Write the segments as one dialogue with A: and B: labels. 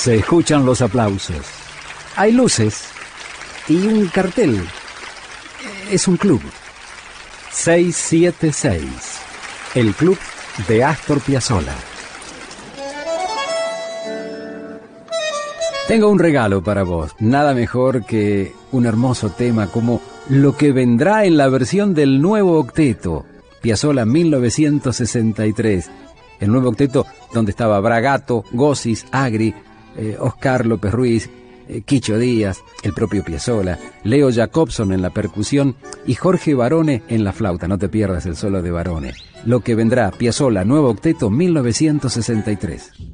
A: Se escuchan los aplausos. Hay luces y un cartel. Es un club. 676. El club de Astor Piazzolla. Tengo un regalo para vos. Nada mejor que un hermoso tema como Lo que vendrá en la versión del nuevo octeto. Piazzolla 1963. El nuevo octeto donde estaba Bragato, Gossis, Agri, eh, Oscar López Ruiz, eh, Quicho Díaz, el propio Piazzolla, Leo Jacobson en la percusión y Jorge Barone en la flauta. No te pierdas el solo de Barone. Lo que vendrá, Piazzolla, nuevo octeto 1963.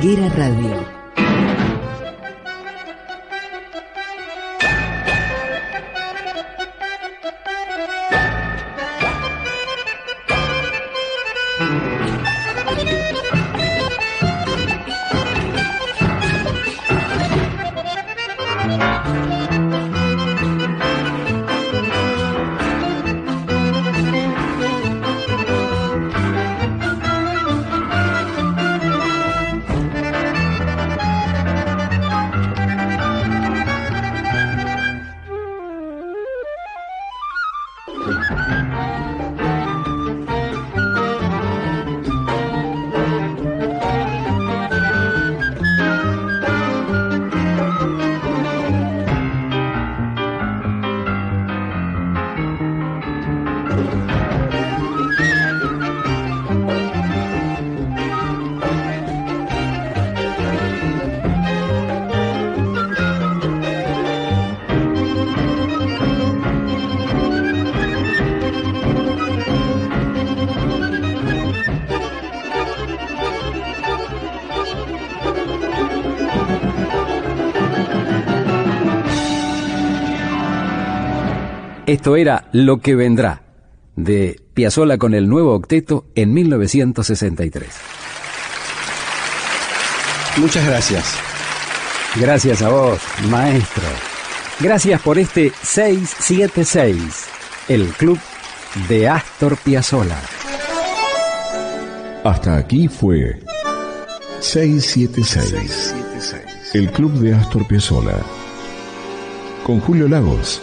B: Tanguera Radio はい。
A: Esto era Lo que vendrá, de Piazzolla con el nuevo octeto en 1963.
C: Muchas gracias.
A: Gracias a vos, maestro. Gracias por este 676, el club de Astor Piazzolla.
D: Hasta aquí fue 676, el club de Astor Piazzolla. Con Julio Lagos